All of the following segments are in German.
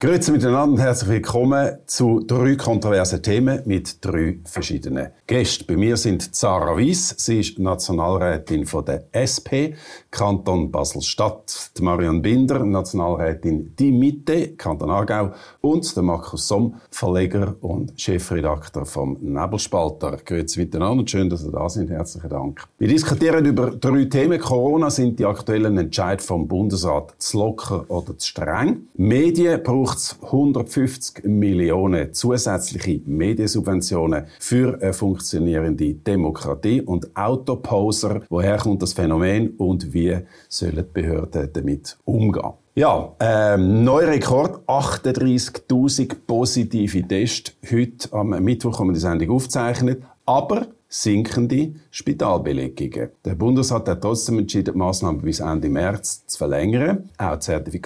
Grüezi miteinander und herzlich willkommen zu drei kontroversen Themen mit drei verschiedenen Gästen. Bei mir sind Zara Weiss, sie ist Nationalrätin von der SP, Kanton Basel-Stadt, Marion Binder, Nationalrätin Die Mitte, Kanton Aargau und der Markus Somm, Verleger und Chefredakteur vom Nebelspalter. Grüezi miteinander und schön, dass ihr da sind. Herzlichen Dank. Wir diskutieren über drei Themen. Corona sind die aktuellen Entscheid vom Bundesrat zu locker oder zu streng. Medien braucht es 150 Millionen zusätzliche Mediensubventionen für eine funktionierende Demokratie und Autoposer. Woher kommt das Phänomen und wie sollen Behörden damit umgehen? Ja, ähm, neuer Rekord, 38.000 positive Tests. Heute am Mittwoch haben wir die Sendung aufgezeichnet. Aber sinkende Spitalbelegungen. Der Bundesrat hat trotzdem entschieden, die Massnahmen bis Ende März zu verlängern. Auch die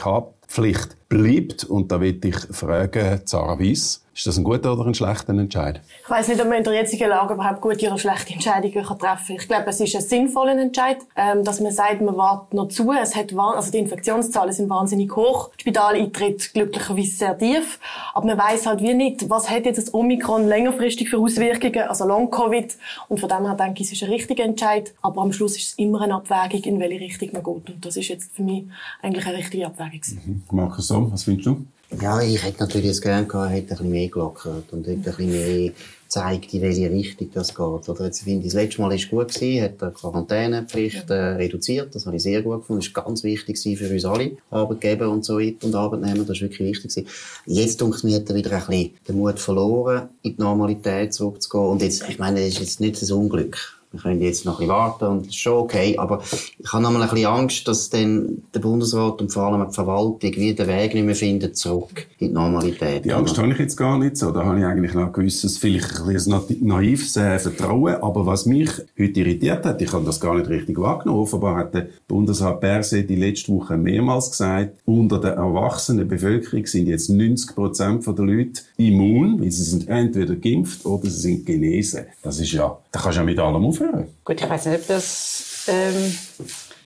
Zertifikatpflicht bleibt. Und da will ich fragen, Zara Weiss, ist das ein guter oder ein schlechter Entscheid? Ich weiß nicht, ob man in der jetzigen Lage überhaupt gute oder schlechte Entscheidungen treffen kann. Ich glaube, es ist ein sinnvoller Entscheid, ähm, dass man sagt, man wartet noch zu. Es hat, also die Infektionszahlen sind wahnsinnig hoch. Die Spitaleintritt glücklicherweise sehr tief. Aber man weiß halt wie nicht, was hat jetzt das Omikron längerfristig für Auswirkungen, also Long-Covid. Und von dem her denke ich, es ist ein richtiger Entscheid. Aber am Schluss ist es immer eine Abwägung, in welche Richtung man geht. Und das ist jetzt für mich eigentlich eine richtige Abwägung. Mhm. Markus Somm, was findest du? Ja, ich hätte natürlich jetzt gerne gehabt, hätte ein bisschen mehr gelockert und hätte ein bisschen mehr gezeigt, in welche Richtung das geht. Oder jetzt finde ich, das letzte Mal ist gut gewesen, hat die Quarantänepflicht äh, reduziert. Das habe ich sehr gut gefunden. Das ist ganz wichtig für uns alle, Arbeitgeber und so weiter und Arbeitnehmer. Das ist wirklich wichtig gewesen. Jetzt, denke ich, hat er wieder ein bisschen den Mut verloren, in die Normalität zurückzugehen. Und jetzt, ich meine, das ist jetzt nicht ein Unglück wir können jetzt noch ein bisschen warten und das ist schon okay. Aber ich habe nochmal ein bisschen Angst, dass dann der Bundesrat und vor allem die Verwaltung wieder den Weg nicht mehr finden zurück in die Normalität. Die Angst habe ich jetzt gar nicht so. Da habe ich eigentlich noch ein gewisses, vielleicht ein bisschen naives äh, Vertrauen. Aber was mich heute irritiert hat, ich habe das gar nicht richtig wahrgenommen. Offenbar hat der Bundesrat Perse die letzte Woche mehrmals gesagt, unter der erwachsenen Bevölkerung sind jetzt 90 Prozent der Leute immun, weil sie sind entweder geimpft oder sie sind genesen. Das ist ja, da kannst du ja mit allem aufhören. Gut, ich weiß nicht, ob das ähm,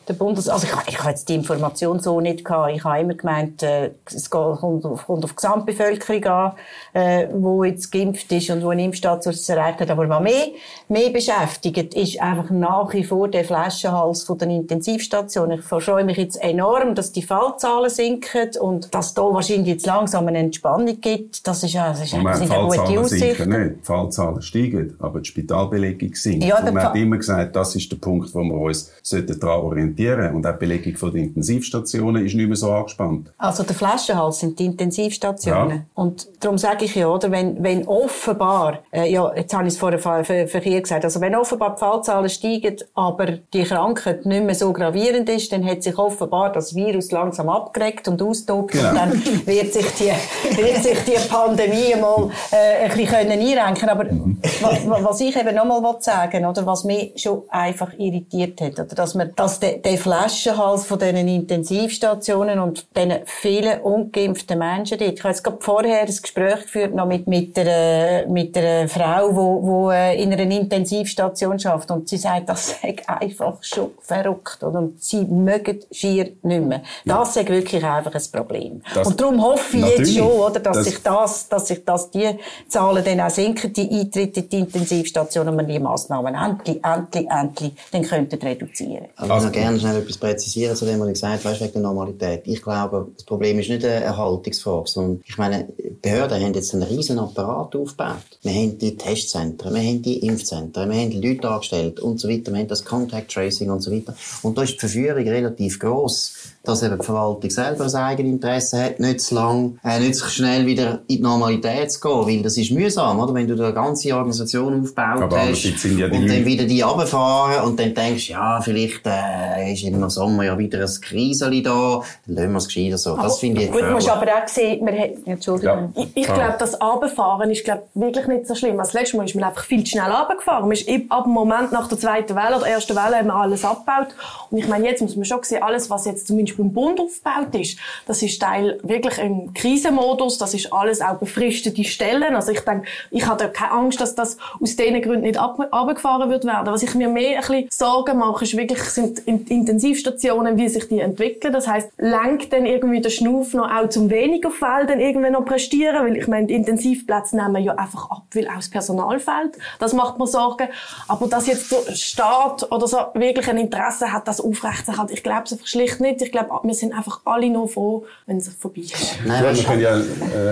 der Bundes... Also ich, ich habe jetzt die Information so nicht gehabt. Ich habe immer gemeint, äh, es kommt auf, kommt auf die Gesamtbevölkerung an, äh, wo jetzt geimpft ist und wo ein Impfstatus erreicht hat. Aber was mehr, mehr beschäftigt, ist einfach nach wie vor der Flaschenhals von den Intensivstationen. Ich freue mich jetzt enorm, dass die Fallzahlen sinken und dass da wahrscheinlich jetzt langsam eine Entspannung gibt. Das ist, ja, das ist Moment, eine gute Aussicht. Sinken nicht. Die Fallzahlen steigen, aber die Spitalbelegung sinkt. Ja, und man hat immer gesagt, das ist der Punkt, wo wir uns daran orientieren orientieren. Und auch die Belegung der Intensivstationen ist nicht mehr so angespannt. Also der Flaschenhals sind die Intensivstationen. Ja. Und darum sage ich ja, oder, wenn, wenn offenbar, äh, ja, jetzt habe ich es vorher hier gesagt, also wenn offenbar die Fallzahlen steigen, aber die Krankheit nicht mehr so gravierend ist, dann hat sich offenbar das Virus langsam abgeregt und austobt genau. und dann wird sich die, wird sich die Pandemie mal äh, ein bisschen können einrenken. Aber mhm. was, was ich eben nochmal sagen oder was mich schon einfach irritiert hat, oder dass man, dass der, der Flaschenhals von diesen Intensivstationen und diesen vielen ungeimpften Menschen dort. Ich habe jetzt gerade vorher ein Gespräch geführt noch mit, mit, einer, mit einer Frau, die wo, wo äh, in einer Intensivstation schafft und sie sagt, das sei einfach schon verrückt und sie mögen schier nicht mehr. Das ist wirklich einfach ein Problem. Das und darum hoffe ich jetzt schon, oder, dass das sich das, dass sich das, die Zahlen dann auch sinken, die Eintritte in die Intensivstationen und man die Massnahmen endlich, endlich, endlich dann könnten reduzieren. Also, gerne schnell etwas präzisieren zu dem, was ich gesagt habe, wegen der Normalität. Ich glaube, das Problem ist nicht eine Erhaltungsfrage, sondern ich meine, Behörden haben jetzt einen riesen Apparat aufgebaut. Wir haben die Testzentren, wir haben die Impfzentren, wir haben die Leute angestellt und so weiter, wir haben das Contact Tracing und so weiter. Und da ist die Verführung relativ gross dass eben die Verwaltung selber ein Eigeninteresse hat, nicht zu lang, äh, nicht so schnell wieder in die Normalität zu gehen, weil das ist mühsam, oder? Wenn du eine ganze Organisation aufgebaut Aber hast ja und dann wieder die runterfahren und dann denkst, ja, vielleicht äh, ist im Sommer ja wieder ein Kriseli da, dann lassen wir es gescheiter so. Das finde ich Gut, musst aber auch sehen, wir haben, Entschuldigung. Ja. Ich, ich glaube, das Runterfahren ist, glaube wirklich nicht so schlimm. Das letzte Mal ist man einfach viel zu schnell runtergefahren. Man ist ab dem Moment nach der zweiten Welle oder ersten Welle haben wir alles abgebaut. Und ich meine, jetzt muss man schon sehen, alles, was jetzt zumindest beim Bund aufgebaut ist, das ist Teil wirklich im Krisenmodus, das ist alles auch befristete Stellen. Also ich denke, ich habe keine Angst, dass das aus diesen Gründen nicht abgefahren wird werden. Was ich mir mehr ein bisschen Sorgen mache, ist wirklich, sind Intensivstationen, wie sich die entwickeln. Das heißt, lenkt dann irgendwie der Schnuff noch auch zum weniger Fällen dann irgendwann noch prestieren, weil ich meine, die Intensivplätze nehmen ja einfach ab, weil auch das Personal fehlt. Das macht mir Sorgen. Aber dass jetzt der Staat oder so wirklich ein Interesse hat, das aufrechtzuerhalten, ich glaube es einfach schlicht nicht. Ich glaube, wir sind einfach alle nur froh, wenn es vorbei ist. Nein, ja, wir können ja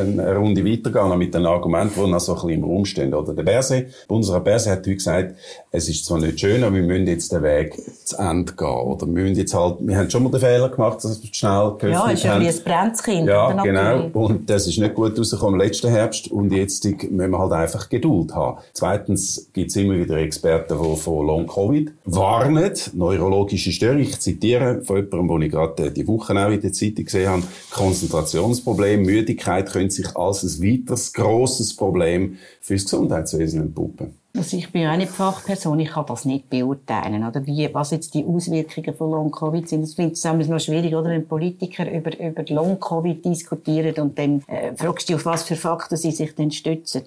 eine Runde weitergehen mit den Argumenten, die noch so ein bisschen im Raum stehen. Oder der Berse, Bundesrat Berse hat heute gesagt, es ist zwar nicht schön, aber wir müssen jetzt den Weg zu Ende gehen. Oder wir müssen jetzt halt, wir haben schon mal den Fehler gemacht, dass wir schnell geöffnet Ja, ist ja wie ein Brennskind. Ja, genau. Und das ist nicht gut rausgekommen im letzten Herbst. Und jetzt müssen wir halt einfach Geduld haben. Zweitens gibt es immer wieder Experten, die von Long-Covid warnen. Neurologische Störung. Ich zitiere von jemandem, den ich gerade die Woche auch in der Zeitung gesehen habe. Konzentrationsproblem, Müdigkeit können sich als ein weiteres grosses Problem fürs Gesundheitswesen entpuppen. Also ich bin ja auch nicht Fachperson, ich kann das nicht beurteilen, oder wie, was jetzt die Auswirkungen von Long-Covid sind. Das finde ich es noch schwierig, oder, wenn Politiker über, über Long-Covid diskutieren und dann äh, fragst du dich, auf was für Fakten sie sich denn stützen.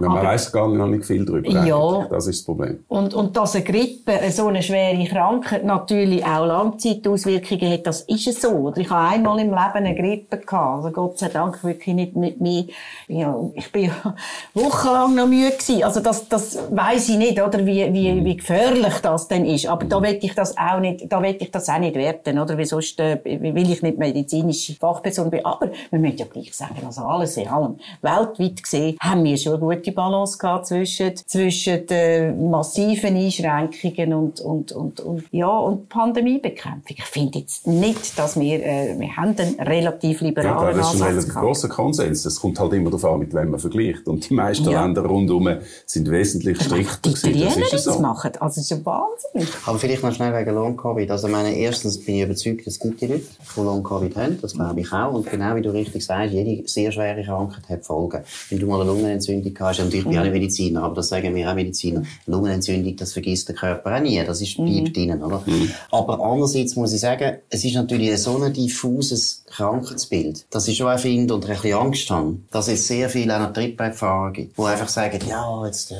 Ja, man weiß gar nicht viel darüber. Ja. Das ist das Problem. Und, und dass eine Grippe, so eine schwere Krankheit, natürlich auch Langzeitauswirkungen hat, das ist es so. Oder ich habe einmal im Leben eine Grippe gehabt, also Gott sei Dank wirklich nicht mit mir. Ja, ich bin ja wochenlang noch müde gewesen. Also das, das weiß ich nicht, oder, wie, wie, mhm. wie gefährlich das denn ist. Aber da will ich das auch nicht, da will ich das auch nicht werten, oder? Wie sonst, äh, will ich nicht medizinische Fachperson bin. Aber wir müssen ja gleich sagen, also alles in allem, weltweit gesehen, haben wir schon eine gute Balance gehabt zwischen, zwischen den massiven Einschränkungen und, und, und, und, ja, und Pandemiebekämpfung. Ich finde jetzt nicht, dass wir, äh, wir haben einen relativ liberalen ja, das ist ein relativ grosser Konsens. Das kommt halt immer darauf an, mit wem man vergleicht. Und die meisten ja. Länder rundherum sind wesentlich gewesen. Die Italiener das, so. machen. Also, das ist ja Wahnsinn. Aber vielleicht noch schnell wegen Long-Covid. Also, meine, erstens bin ich überzeugt, es gibt die Leute, die Long-Covid haben. Das glaube ich auch. Und genau wie du richtig sagst, jede sehr schwere Krankheit hat Folgen. Wenn du mal eine Lungenentzündung hast, und ich bin mhm. auch nicht Mediziner, aber das sagen wir auch Mediziner, Lungenentzündung, das vergisst der Körper auch nie. Das ist, bleibt mhm. drinnen, oder? Mhm. Aber andererseits muss ich sagen, es ist natürlich so ein diffuses Krankheitsbild, dass ich schon auch finde und ein bisschen Angst habe, dass es sehr viele auch noch Trittbergfahrer gibt, die einfach sagen, ja, jetzt äh,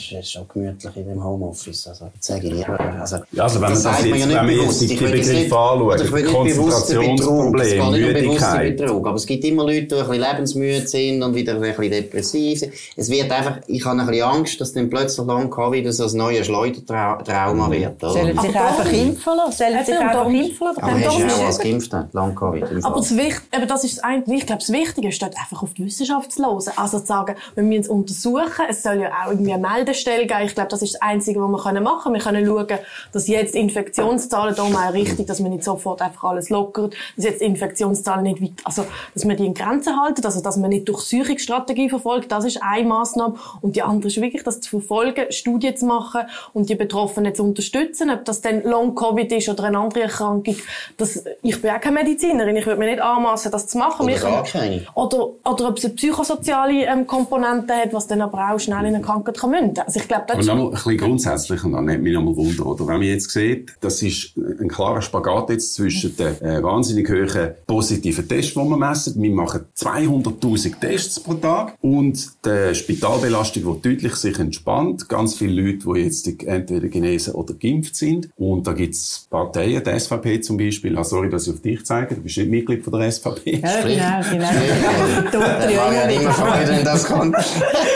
ist es schon gemütlich in dem Homeoffice. Also, jetzt sage ich lieber, also, ja, also wenn das man das jetzt, ja wenn man jetzt die Begriffe anschaut, Konzentrationsproblem, Müdigkeit. Betrug, aber es gibt immer Leute, die ein bisschen lebensmüde sind und wieder ein bisschen depressiv sind. Es wird einfach, ich habe ein bisschen Angst, dass dann plötzlich Long Covid so ein neues Schleudertrauma mhm. wird. Oder? Sollen sich einfach impfen lassen? Sollen sich einfach impfen lassen? Aber hast du auch was geimpft, Long Covid? Aber das, eben das ist das ich glaube, das Wichtige ist dort einfach auf die Wissenschaft zu hören. Also zu sagen, wir müssen es untersuchen, es soll ja auch irgendwie eine Meldestelle geben. Ich glaube, das ist das Einzige, was wir machen können. Wir können schauen, dass jetzt Infektionszahlen, darum auch richtig, dass man nicht sofort einfach alles lockert, dass jetzt Infektionszahlen nicht weit, also, dass man die in Grenzen halten, also, dass man nicht Durchsuchungsstrategie verfolgt, das ist eine Maßnahme. Und die andere ist wirklich, das zu verfolgen, Studien zu machen und die Betroffenen zu unterstützen, ob das dann Long-Covid ist oder eine andere Erkrankung. Das, ich bin auch keine Medizinerin, ich würde mir nicht anmassen, das zu machen. Oder gar keine. Oder, oder ob es eine psychosoziale ähm, Komponente hat, was dann aber auch schnell in eine Krankheit kann münden. Also ich glaube, das ist... Und noch ein bisschen grundsätzlich, und dann nimmt mich nochmal Wunder, oder? Wenn man jetzt sieht, das ist ein klarer Spagat jetzt zwischen den äh, wahnsinnig hohen positiven Tests, die wir messen. Wir machen 200'000 Tests pro Tag und die Spitalbelastung, die deutlich sich entspannt. Ganz viele Leute, die jetzt entweder genesen oder geimpft sind. Und da gibt es Parteien, die SVP zum Beispiel, ah, sorry, dass ich auf dich zeige, du bist nicht Mitglied von der SVP. Ja, genau, genau. Ich mag ja immer fragen, wenn das kommt.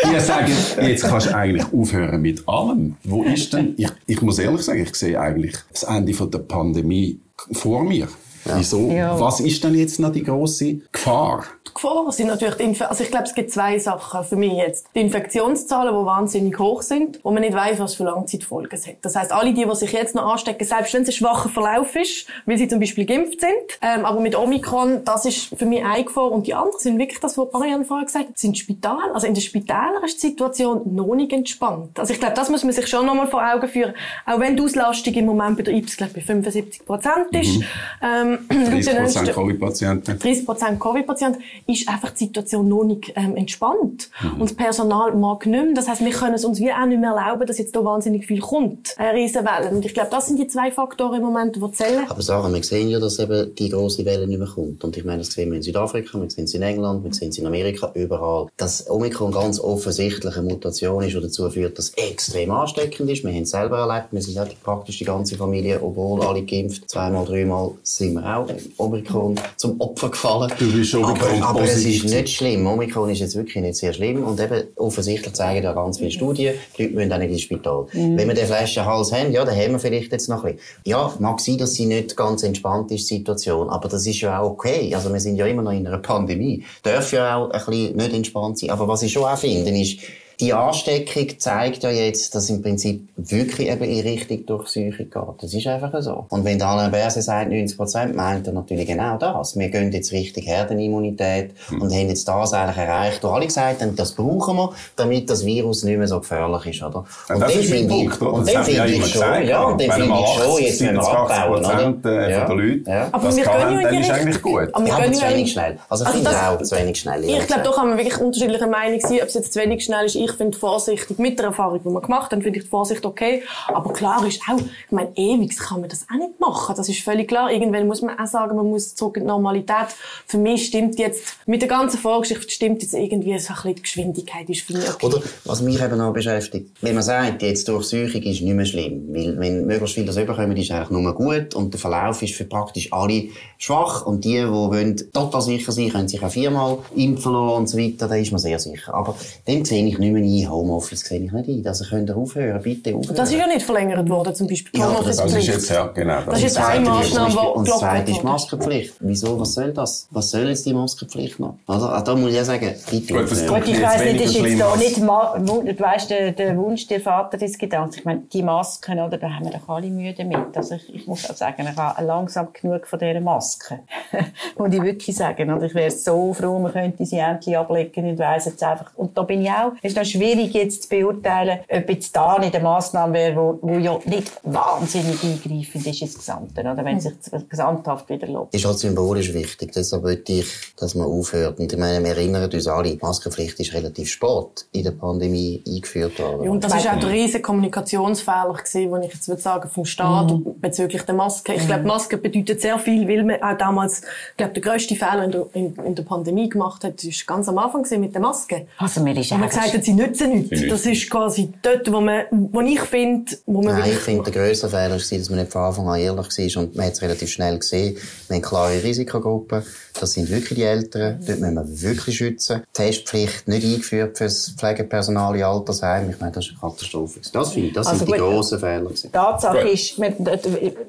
Die sagen, jetzt kannst du eigentlich aufhören mit allem. Wo ist denn, ich, ich muss ehrlich sagen, ich sehe eigentlich das Ende von der Pandemie vor mir. Ja. Wieso? Ja. Was ist denn jetzt noch die große Gefahr? Gefahr sind natürlich die Inf also ich glaube, es gibt zwei Sachen für mich jetzt. Die Infektionszahlen, die wahnsinnig hoch sind, wo man nicht weiß, was für Langzeitfolgen es hat. Das heißt, alle die, die sich jetzt noch anstecken, selbst wenn es ein schwacher Verlauf ist, weil sie zum Beispiel geimpft sind, ähm, aber mit Omikron, das ist für mich eine Gefahr. Und die anderen sind wirklich das, was Marianne vorher gesagt hat, sind Spital. Also in den Spitälern ist die Situation noch nicht entspannt. Also ich glaube, das muss man sich schon nochmal vor Augen führen. Auch wenn die Auslastung im Moment bei der IPS, glaube ich, bei 75 Prozent ist, mhm. ähm, 30 Covid-Patienten. 30 Covid-Patienten ist einfach die Situation noch nicht ähm, entspannt. Mhm. Und das Personal mag nicht mehr. Das heißt, wir können es uns wie auch nicht mehr erlauben, dass jetzt da wahnsinnig viel kommt. Eine Riesenwelle. Und ich glaube, das sind die zwei Faktoren im Moment, die zählen. Aber Sarah, wir sehen ja, dass eben die große Welle nicht mehr kommt. Und ich meine, das sehen wir in Südafrika, wir sehen es in England, wir sehen es in Amerika, überall. Dass Omikron ganz offensichtlich eine Mutation ist, die dazu führt, dass es extrem ansteckend ist. Wir haben es selber erlebt. Wir sind ja praktisch die ganze Familie, obwohl alle geimpft, zweimal, dreimal sind wir auch Omikron zum Opfer gefallen. Du bist Omikron aber, aber es ist nicht schlimm. Omikron ist jetzt wirklich nicht sehr schlimm. Und eben offensichtlich zeigen ja ganz viele Studien, die Leute müssen auch nicht ins Spital. Mhm. Wenn wir den Flaschenhals haben, ja, dann haben wir vielleicht jetzt noch ein bisschen. Ja, mag sein, dass sie nicht ganz entspannt ist, die Situation. Aber das ist ja auch okay. Also wir sind ja immer noch in einer Pandemie. Darf ja auch ein bisschen nicht entspannt sein. Aber was ich schon auch finde, ist, die Ansteckung zeigt ja jetzt, dass im Prinzip wirklich eben in Richtung Durchsuchung geht. Das ist einfach so. Und wenn der Alain Berset sagt 90 Prozent, meint er natürlich genau das. Wir gehen jetzt Richtung Herdenimmunität mhm. und haben jetzt das eigentlich erreicht, wo alle gesagt haben, das brauchen wir, damit das Virus nicht mehr so gefährlich ist, oder? Und ja, das finde ich, und dann finde ich schon, gesagt, ja, und dann finde ich schon, jetzt müssen wir abbauen, oder? Äh, ja. der Leute, ja. Aber das wir können ja ist eigentlich gut. Aber wir ja, aber zu wenig schnell. Also, also finde auch zu wenig schnell. Ich glaube, da kann man wirklich unterschiedliche Meinungen sein, ob es jetzt zu wenig schnell ist. Ich finde vorsichtig, mit der Erfahrung, die man gemacht hat, finde ich die Vorsicht okay. Aber klar ist auch, ich meine, ewig kann man das auch nicht machen. Das ist völlig klar. Irgendwann muss man auch sagen, man muss zurück in die Normalität. Für mich stimmt jetzt, mit der ganzen Vorgeschichte stimmt jetzt irgendwie so ein bisschen die Geschwindigkeit ist für mich okay. Oder, was mich eben auch beschäftigt, wenn man sagt, jetzt Durchsuchung ist nicht mehr schlimm, weil, wenn möglichst viele das überkommen, ist eigentlich nur gut und der Verlauf ist für praktisch alle schwach und die, die wollen total sicher sein, können sich auch viermal impfen lassen und so weiter, da ist man sehr sicher. Aber dem sehe ich nicht mehr ein, Homeoffice das sehe ich nicht ein. Also könnt ihr aufhören, bitte aufhören. Das ist ja nicht verlängert worden, zum Beispiel ja, das, das ist jetzt, ja, genau. Das, das ist jetzt eine Maßnahme, die Und das zweite ist Maskenpflicht. Wieso, was soll das? Was soll jetzt die Maskenpflicht noch? Also, da muss ich ja sagen, bitte Gut, Gut ich weiss nicht, ist jetzt da nicht, du weißt, der, der Wunsch der Vater des Gedankens. Ich meine, die Masken, oder, da haben wir doch alle Mühe damit. Also, ich, ich muss auch sagen, ich habe langsam genug von dieser Masken. muss ich wirklich sagen. Und ich wäre so froh, man könnte sie endlich ablegen und weiss jetzt einfach. Und da bin ich auch, ist noch schwierig jetzt zu beurteilen, ob jetzt da nicht eine Massnahme wäre, wo, wo ja nicht wahnsinnig eingreifend ist ins Gesamte, oder? wenn sich gesamthaft wieder lobt. Ist halt symbolisch wichtig. Deshalb würde ich, dass man aufhört. Und ich meine, wir erinnern uns alle, die Maskenpflicht ist relativ spät in der Pandemie eingeführt worden. Ja, und das war auch der riesige Kommunikationsfehler gewesen, den ich jetzt würde sagen, vom Staat mhm. bezüglich der Maske. Ich mhm. glaube, Maske bedeutet sehr viel, weil man auch damals, ich glaube, der grösste Fehler in der, in, in der Pandemie gemacht hat, ist ganz am Anfang mit der Maske. Also mir ist und man gesagt hat, sie nützen nichts. Das ist quasi dort, wo, man, wo ich finde, wo man Nein, ich finde, der grösste Fehler war, dass man nicht von Anfang an ehrlich war und man hat es relativ schnell gesehen. Wir haben klare Risikogruppen. Das sind wirklich die Eltern. Dort müssen wir wirklich schützen. Testpflicht nicht eingeführt für das Pflegepersonal in Altersheim. Ich meine, das ist eine Katastrophe. Das finde ich, das also sind gut, die grossen Fehler. Tatsache gut. ist, wir,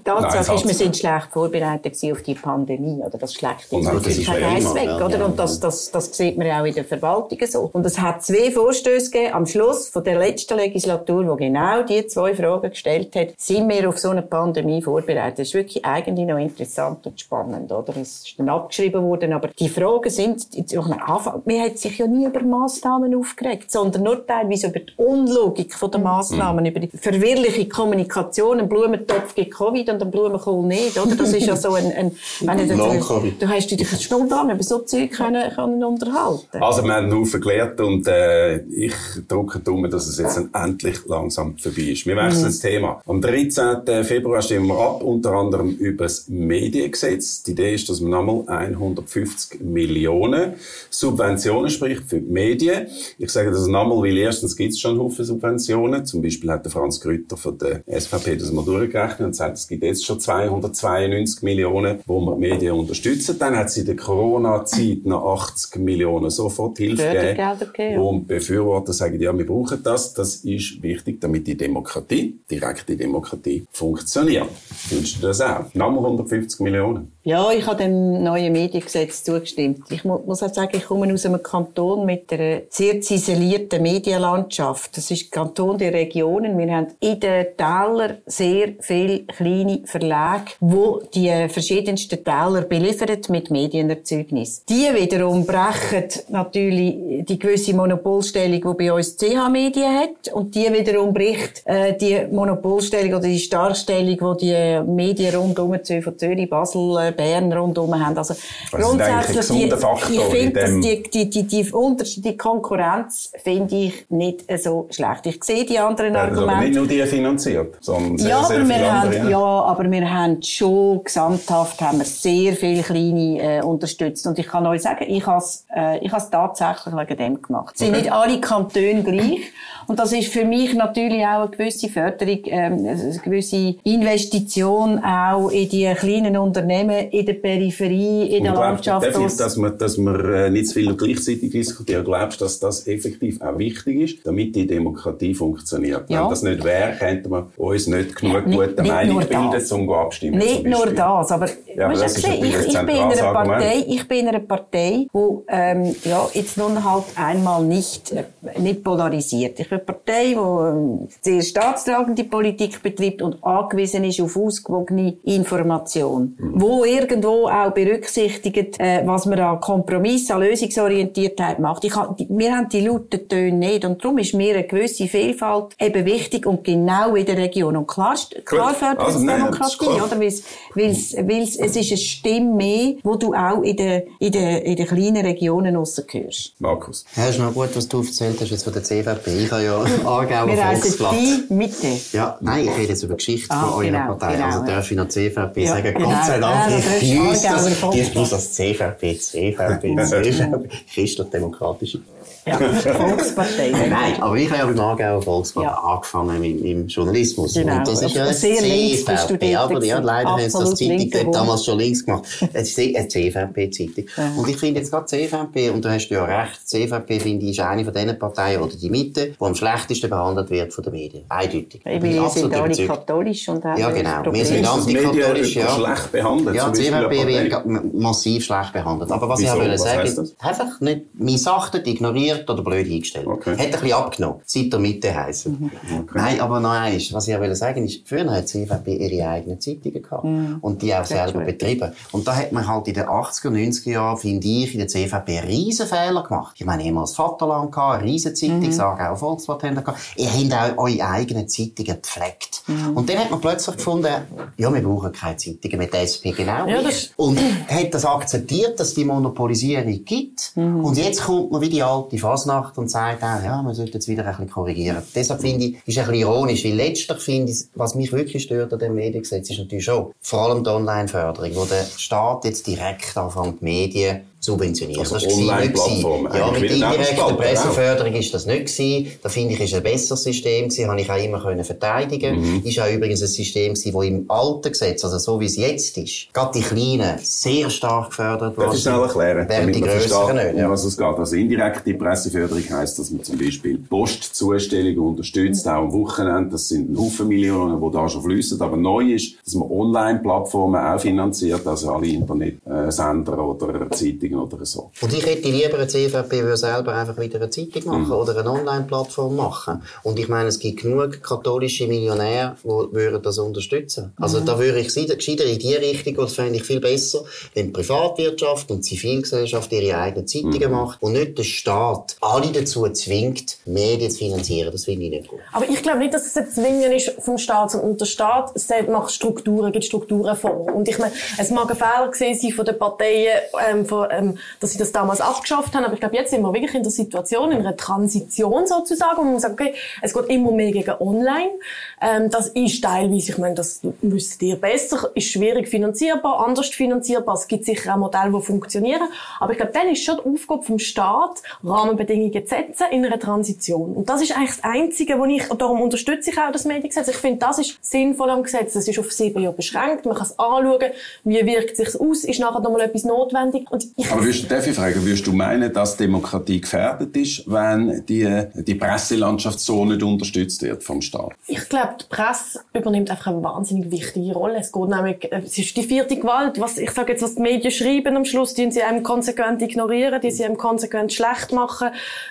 Tatsache Nein, ist, wir sind schlecht vorbereitet auf die Pandemie, oder das schlechte ist. Das ist Eis weg, oder? Und das, das, das sieht man ja auch in der Verwaltung so. Und es hat zwei Vorstöße gegeben am Schluss von der letzten Legislatur, wo genau die zwei Fragen gestellt hat. Sind wir auf so eine Pandemie vorbereitet? Das ist wirklich eigentlich noch interessant und spannend, oder? Es ist dann abgeschrieben geschrieben worden. Aber die Fragen sind, Anfang, man hat sich ja nie über Massnahmen aufgeregt, sondern nur teilweise über die Unlogik der Massnahmen, mhm. über die verwirrliche Kommunikation. Ein Blumentopf gibt Covid und ein Blumenkohl nicht, oder? Das ist ja so ein, ein wenn du, du, du hast dich eine Stunde an über so Zeug können, können unterhalten. Also, wir haben einen gelernt und, äh, ich drücke Daumen, dass es jetzt endlich langsam vorbei ist. Wir wechseln mhm. das Thema. Am 13. Februar stimmen wir ab, unter anderem über das Mediengesetz. Die Idee ist, dass wir nochmal 100 150 Millionen Subventionen spricht für die Medien. Ich sage das nochmal, weil erstens gibt es schon Haufen Subventionen. Zum Beispiel hat der Franz Grütter von der SVP das mal durchgerechnet und sagt, es gibt jetzt schon 292 Millionen, wo wir die Medien unterstützen. Dann hat sie in der Corona-Zeit noch 80 Millionen Soforthilfe gegeben. Und Befürworter sagen, ja, wir brauchen das. Das ist wichtig, damit die Demokratie, direkte Demokratie, funktioniert. Findest du das auch? Nochmal 150 Millionen. Ja, ich habe dem neuen Mediengesetz zugestimmt. Ich muss auch sagen, ich komme aus einem Kanton mit einer sehr ziselierten Medienlandschaft. Das ist der Kanton der Regionen. Wir haben in den Tälern sehr viele kleine Verlage, wo die verschiedensten Täler beliefern mit Medienerzeugnis. Die wiederum brechen natürlich die gewisse Monopolstellung, die bei uns CH Medien hat und die wiederum bricht äh, die Monopolstellung oder die Starstellung, die die Medien rundum von Zürich, Basel, äh, Bern rundum haben. Also grundsätzlich, die, ich finde, dass die, die, die, die, die Konkurrenz finde ich nicht so schlecht. Ich sehe die anderen Argumente. Aber nicht nur die finanziert, sondern sehr, ja, sehr aber viele wir andere. haben, ja, aber wir haben schon gesamthaft haben wir sehr viele kleine äh, unterstützt. Und ich kann euch sagen, ich habe es äh, ich has tatsächlich wegen dem gemacht. Es sind Okay. nicht alle Kantone gleich. Und das ist für mich natürlich auch eine gewisse Förderung, ähm, eine gewisse Investition auch in die kleinen Unternehmen, in der Peripherie, in der Und glaubst Landschaft. aus- dass wir, dass wir äh, nicht zu viel gleichzeitig diskutieren. Glaubst du, dass das effektiv auch wichtig ist, damit die Demokratie funktioniert? Ja. Wenn das nicht wäre, könnten wir uns nicht genug Nicht- gute nicht Meinung bilden, um abstimmen Nicht nur das, aber, Ja, das ich, bin in einer. Partei, ich bin in einer Partei, wo ähm, ja, jetzt nun halt einmal nicht, äh, nicht polarisiert. Ich bin eine Partei, die ähm, sehr staatstragende Politik betreibt und angewiesen ist auf ausgewogene Information, Mhm. wo irgendwo auch berücksichtigt, äh, was man an Kompromiss, an Lösungsorientiertheit macht. Ich hab, wir haben die lauten Töne nicht und darum ist mir eine gewisse Vielfalt eben wichtig und genau in der Region. Und klar, klar fördert Also, es Demokratie, oder? Weil's, weil's, weil's, es ist eine Stimme mehr, wo du auch in den, in den, in den kleinen Regionen rausgehörst. Markus. Ja, ist noch gut, was du erzählt hast jetzt von der CVP. Ich habe ja Aargauer Wir Volksblatt. die Mitte. Ja, nein, ich rede jetzt über die Geschichte Ah, von eurer genau, Partei. genau, also darf ich noch CVP Ja, sagen? genau. Gott sei Dank, Ja, ich das ist gehüsse Aargauer das. Ich muss das CVP, CVP, CVP. Christlich-demokratische. Ja, Volkspartei. Nein, aber ich habe ja beim Aargauer Volksblatt Ja. angefangen im, im Journalismus. Genau. Und das ist ja sehr links CVP. Aber ja, leider haben sie das Zeitung damals schon links gemacht. Es ist eine CVP-Zeitung. Und ich finde jetzt gerade CVP, und du hast ja recht, CVP finde ich ist eine von den Parteien, oder die Mitte, die am schlechtesten behandelt wird von den Medien. Eindeutig. Weil wir sind alle überzeugt. katholisch und haben Ja, genau. Problem. Wir sind antikatholisch, ja. schlecht behandelt? Ja, CVP wird massiv schlecht behandelt. Aber was Wieso? ich auch Was sagen einfach nicht missachtet, ignoriert oder blöd eingestellt. Okay. Hat ein bisschen abgenommen. Seit der Mitte heissen. Nein, aber noch eins. Was ich auch will sagen ist, früher hat die CVP ihre eigenen Zeitungen gehabt. Und die auch selber betrieben. Und da hat man halt in den 80er, 90er Jahren, finde ich, in der CVP riesen Fehler gemacht. Ich meine, mal das Vaterland gehabt, eine riesen Zeitung, mhm. sage auch Volksblatt ihr gehabt. Ihr habt auch eure eigenen Zeitungen gepflegt. Und dann hat man plötzlich gefunden, ja, wir brauchen keine Zeitungen mit SP genau. Ja, Und hat das akzeptiert, dass die Monopolisierung gibt. Und jetzt kommt man wie die alte Fasnacht und sagt auch, ja, man sollte jetzt wieder ein bisschen korrigieren. Deshalb finde ich, ist ein bisschen ironisch, weil letztlich finde ich, was mich wirklich stört an dem Mediengesetz, ist natürlich schon vor allem die Online-Förderung, wo der Staat jetzt direkt anfängt, die Medien subventionieren. Also Das gewesen. Ja, mit indirekter Presseförderung ist das nicht gewesen. Da finde ich, ist ein besseres System gewesen, habe ich auch immer können verteidigen. Mhm. Ist auch übrigens ein System gewesen, wo im alten Gesetz, also so wie es jetzt ist, gerade die Kleinen sehr stark gefördert Darf ich schnell erklären, Während die versteht, nicht. um Ja. was es geht. Also indirekte Presseförderung heisst, dass man zum Beispiel Postzustellungen unterstützt, auch am Wochenende. Das sind ein Haufen Millionen, die da schon fließen. Aber neu ist, dass man Online-Plattformen auch finanziert, also alle Internetsender oder Zeitungen oder so. Und ich hätte lieber eine CVP würde selber einfach wieder eine Zeitung machen oder eine Online-Plattform machen. Und ich meine, es gibt genug katholische Millionäre, die würden das unterstützen. Also da würde ich gescheiter in die Richtung, und das fände ich viel besser, wenn die Privatwirtschaft und die Zivilgesellschaft ihre eigenen Zeitungen macht und nicht der Staat alle dazu zwingt, Medien zu finanzieren. Das finde ich nicht gut. Aber ich glaube nicht, dass es ein Zwingen ist vom Staat, sondern der Staat macht Strukturen, gibt Strukturen vor. Und ich meine, es mag ein Fehler gewesen sein von den Parteien, ähm, von, ähm, dass sie das damals abgeschafft haben, aber ich glaube, jetzt sind wir wirklich in der Situation, in einer Transition sozusagen, wo man sagt, okay, es geht immer mehr gegen Online. Ähm, das ist teilweise, ich meine, das wisst ihr besser, ist schwierig finanzierbar, anders finanzierbar. Es gibt sicher auch Modelle, die funktionieren. Aber ich glaube, dann ist schon die Aufgabe vom Staat, Rahmenbedingungen zu setzen in einer Transition. Und das ist eigentlich das Einzige, wo ich, und darum unterstütze ich auch das Mediengesetz. Ich finde, das ist sinnvoll am Gesetz. Das ist auf sieben Jahre beschränkt. Man kann es anschauen, wie wirkt es sich aus, ist nachher nochmal etwas notwendig. Und ich, Aber würdest, darf ich fragen, würdest du meinen, dass Demokratie gefährdet ist, wenn die, die Presselandschaft so nicht unterstützt wird vom Staat? Ich glaube, die Presse übernimmt einfach eine wahnsinnig wichtige Rolle. Es geht nämlich, es ist die vierte Gewalt. Was, ich sage jetzt, was die Medien schreiben am Schluss, die sie einem konsequent ignorieren, die sie einem konsequent schlecht machen.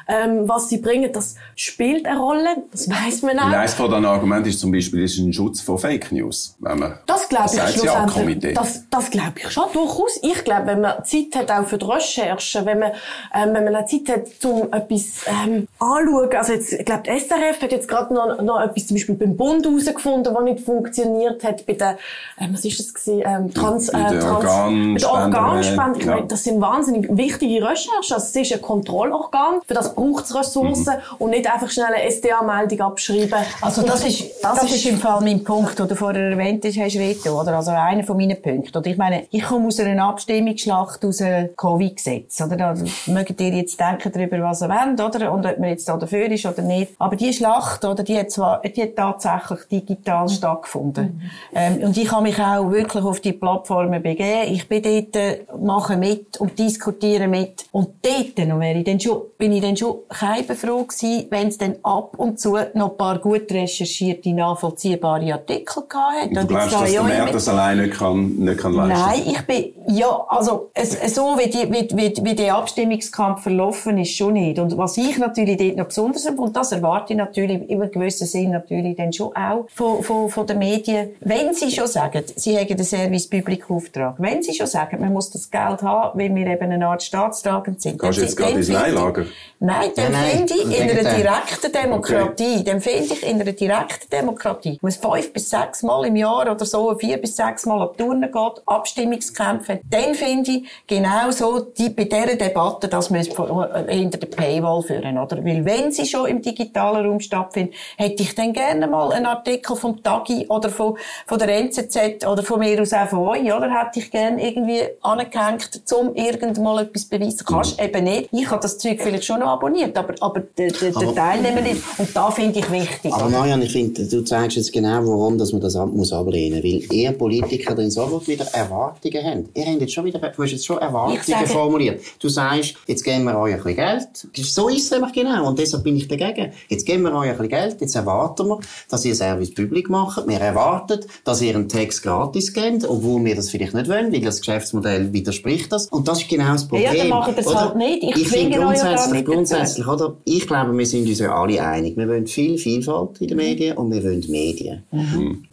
Ähm, was sie bringen, das spielt eine Rolle. Das weiß man auch. Eines von den Argumenten ist zum Beispiel ist ein Schutz vor Fake News. Wenn man, Das glaube ich schlussendlich. Ja-Komitee. Das, das glaube ich schon, durchaus. Ich glaube, wenn man Zeit hat, auch für die Recherche, wenn man, ähm, wenn man eine Zeit hat, um etwas ähm, anzuschauen. Also jetzt, ich glaube, die SRF hat jetzt gerade noch, noch etwas zum Beispiel beim Bund herausgefunden, was nicht funktioniert hat, bei der, ähm, was ist das gewesen, ähm, Trans, äh, Trans, Organspende. Organspende. Ich Ja. meine, das sind wahnsinnig wichtige Recherchen. Also es ist ein Kontrollorgan, für das braucht es Ressourcen Mhm. und nicht einfach schnell eine SDA-Meldung abschreiben. Also das ist, das, ist im Fall mein Punkt, den du vorher erwähnt hast, Reto, oder? Also einer von meinen Punkten. Oder ich meine, ich komme aus einer Abstimmungsschlacht aus einem Covid-Gesetz, oder? Da mögt ihr jetzt denken darüber, was ihr wollt, oder? Und ob man jetzt da dafür ist oder nicht. Aber die Schlacht, oder? Die hat zwar, die hat tatsächlich digital stattgefunden. Ähm, und ich habe mich auch wirklich auf die Plattformen begeben. Ich bin dort, äh, mache mit und diskutiere mit. Und dort noch wäre ich dann schon, bin ich dann schon keine froh gewesen, wenn es dann ab und zu noch ein paar gut recherchierte, nachvollziehbare Artikel gehabt hat. Du glaubst, dass der Markt das allein nicht kann, nicht kann leisten Nein, ich bin, ja, also, es so wie, die, wie, wie, wie der Abstimmungskampf verlaufen ist, schon nicht. Und was ich natürlich dort noch besonders, und das erwarte ich natürlich in einem gewissen Sinn natürlich dann schon auch von, von, von den Medien, wenn sie schon sagen, sie haben einen Service-Public-Auftrag, wenn sie schon sagen, man muss das Geld haben, weil wir eben eine Art staatstragend sind. Gehst du dann jetzt gerade ins finde ich- Neilager? Nein, dann Ja, nein, finde ich, in einer direkten Demokratie, dann finde ich, in einer direkten Demokratie, wo es fünf bis sechs Mal im Jahr oder so, vier bis sechs Mal ab Turnen geht, Abstimmungskämpfe, dann finde ich genau so, die, bei dieser Debatte, dass wir äh, hinter der Paywall führen, oder? Weil wenn sie schon im digitalen Raum stattfindet, hätte ich dann gerne mal einen Artikel vom Tagi oder von, von der NZZ oder von mir aus auch von euch, oder? Hätte ich gerne irgendwie angehängt, um irgendmal etwas beweisen. Kannst Mhm. eben nicht. Ich habe das Zeug vielleicht schon noch abonniert, aber, aber der, der, der Aber- Teilnehmer nicht. Und da finde ich wichtig. Aber Marian, ich finde, du zeigst jetzt genau, warum dass man das ab muss ablehnen muss. Weil ihr Politiker dann sofort wieder Erwartungen habt. Ihr habt jetzt schon wieder, du hast jetzt schon Erwartungen Ich sage- formuliert. Du sagst, jetzt geben wir euch ein bisschen Geld. So ist es nämlich genau. Und deshalb bin ich dagegen. Jetzt geben wir euch ein bisschen Geld. Jetzt erwarten wir, dass ihr Service Public macht. Wir erwarten, dass ihr einen Text gratis gebt, obwohl wir das vielleicht nicht wollen, weil das Geschäftsmodell widerspricht das. das. Und das ist genau das Problem. Ja, dann machen es oder? halt nicht. Ich Ich finde grundsätzlich, grundsätzlich, oder? Ich glaube, wir sind uns ja alle einig. Wir wollen viel Vielfalt in den Medien und wir wollen Medien.